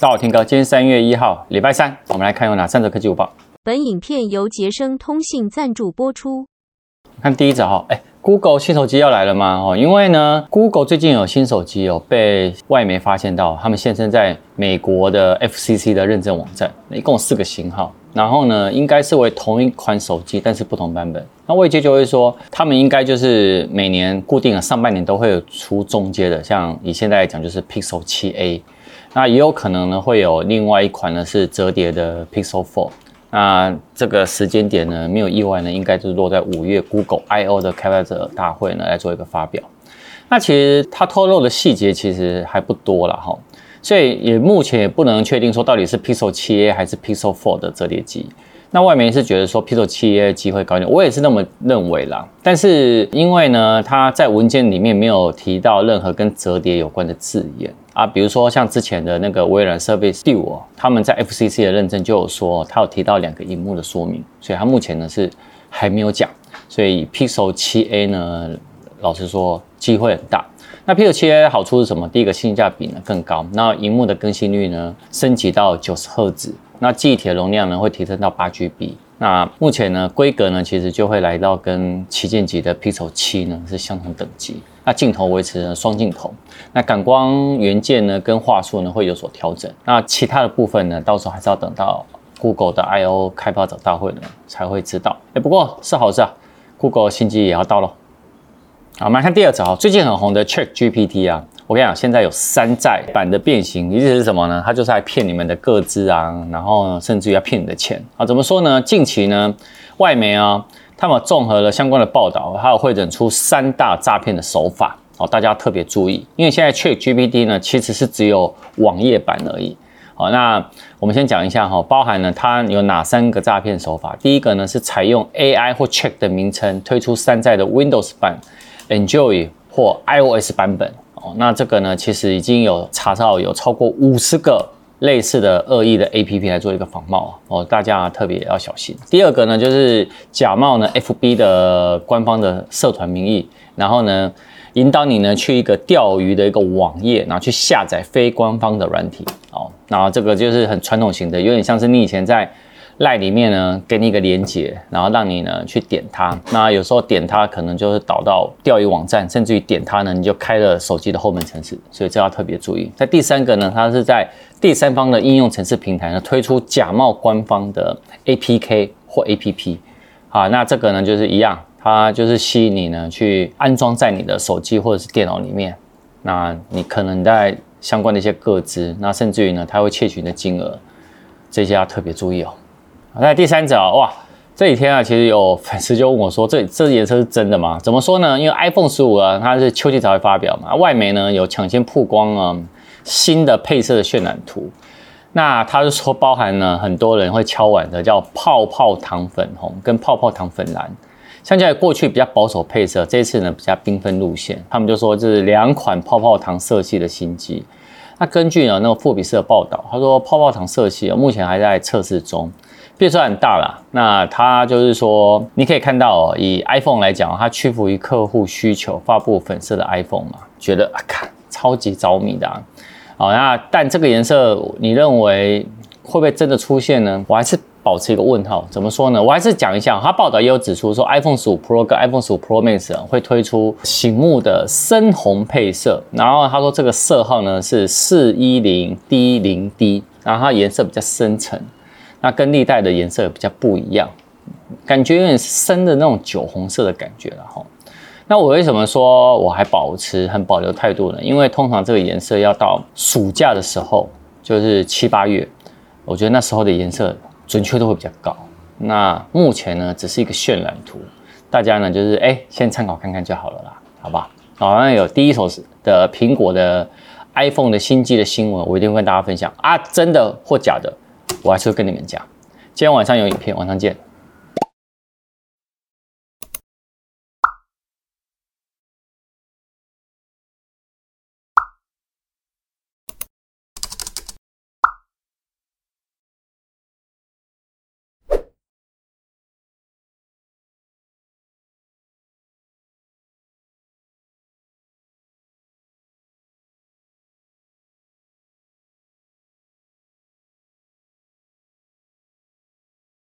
大家好，天哥，今天三月一号，礼拜三，我们来看有哪三则科技午报。本影片由杰生通信赞助播出。看第一则哈，哎，Google 新手机要来了吗？哦，因为呢，Google 最近有新手机哦，被外媒发现到，他们现身在美国的 FCC 的认证网站，一共四个型号，然后呢，应该是为同一款手机，但是不同版本。那外界就会说，他们应该就是每年固定的上半年都会有出中阶的，像以现在来讲就是 Pixel 7a。那也有可能呢，会有另外一款呢是折叠的 Pixel 4。那这个时间点呢，没有意外呢，应该就是落在五月 Google I/O 的开发者大会呢来做一个发表。那其实它透露的细节其实还不多了哈，所以也目前也不能确定说到底是 Pixel 7a 还是 Pixel 4的折叠机。那外媒是觉得说 Pixel 7a 机会高一点，我也是那么认为啦。但是因为呢，它在文件里面没有提到任何跟折叠有关的字眼啊，比如说像之前的那个微软 Surface Duo，他们在 FCC 的认证就有说，它有提到两个荧幕的说明，所以它目前呢是还没有讲。所以 Pixel 7a 呢，老实说机会很大。那 Pixel 7a 好处是什么？第一个性价比呢更高，那荧幕的更新率呢升级到九十赫兹。那记忆体的容量呢会提升到八 GB。那目前呢规格呢其实就会来到跟旗舰级的 Pixel 7呢是相同等级。那镜头维持呢双镜头。那感光元件呢跟画素呢会有所调整。那其他的部分呢到时候还是要等到 Google 的 I/O 开发者大会呢才会知道。哎，不过是好事啊，Google 新机也要到了。好，我们来看第二则啊，最近很红的 ChatGPT 啊。我跟你讲，现在有山寨版的变形，意思是什么呢？它就是来骗你们的个资啊，然后甚至于要骗你的钱啊。怎么说呢？近期呢，外媒啊，他们综合了相关的报道，还有汇整出三大诈骗的手法哦，大家特别注意，因为现在 ChatGPT 呢，其实是只有网页版而已。好，那我们先讲一下哈，包含了它有哪三个诈骗手法？第一个呢是采用 AI 或 Check 的名称推出山寨的 Windows 版、Enjoy 或 iOS 版本。哦，那这个呢，其实已经有查到有超过五十个类似的恶意的 APP 来做一个仿冒哦，大家特别要小心。第二个呢，就是假冒呢 FB 的官方的社团名义，然后呢引导你呢去一个钓鱼的一个网页，然后去下载非官方的软体哦，然后这个就是很传统型的，有点像是你以前在。赖里面呢，给你一个连接，然后让你呢去点它。那有时候点它可能就是导到钓鱼网站，甚至于点它呢，你就开了手机的后门程式。所以这要特别注意。在第三个呢，它是在第三方的应用程式平台呢推出假冒官方的 APK 或 APP。好，那这个呢就是一样，它就是吸引你呢去安装在你的手机或者是电脑里面。那你可能在相关的一些个资，那甚至于呢，它会窃取你的金额，这些要特别注意哦。那第三者，哇，这几天啊，其实有粉丝就问我说，这这颜色是真的吗？怎么说呢？因为 iPhone 十五啊，它是秋季才会发表嘛，外媒呢有抢先曝光啊新的配色的渲染图。那他就说包含了很多人会敲碗的，叫泡泡糖粉红跟泡泡糖粉蓝，相较于过去比较保守配色，这次呢比较缤纷路线。他们就说这是两款泡泡糖色系的新机。那根据呢那个富比斯的报道，他说泡泡糖色系啊目前还在测试中。变数很大了，那它就是说，你可以看到哦，以 iPhone 来讲，它屈服于客户需求，发布粉色的 iPhone 嘛，觉得啊，看超级着迷的啊。好，那但这个颜色，你认为会不会真的出现呢？我还是保持一个问号。怎么说呢？我还是讲一下，它报道也有指出说，iPhone 15 Pro 跟 iPhone 15 Pro Max 会推出醒目的深红配色，然后他说这个色号呢是四一零 D 零 D，然后它颜色比较深沉。那跟历代的颜色比较不一样，感觉有点深的那种酒红色的感觉了哈。那我为什么说我还保持很保留态度呢？因为通常这个颜色要到暑假的时候，就是七八月，我觉得那时候的颜色准确度会比较高。那目前呢，只是一个渲染图，大家呢就是哎，先参考看看就好了啦，好吧？好，像有第一手的苹果的 iPhone 的新机的新闻，我一定会跟大家分享啊，真的或假的。我还是会跟你们讲，今天晚上有影片，晚上见。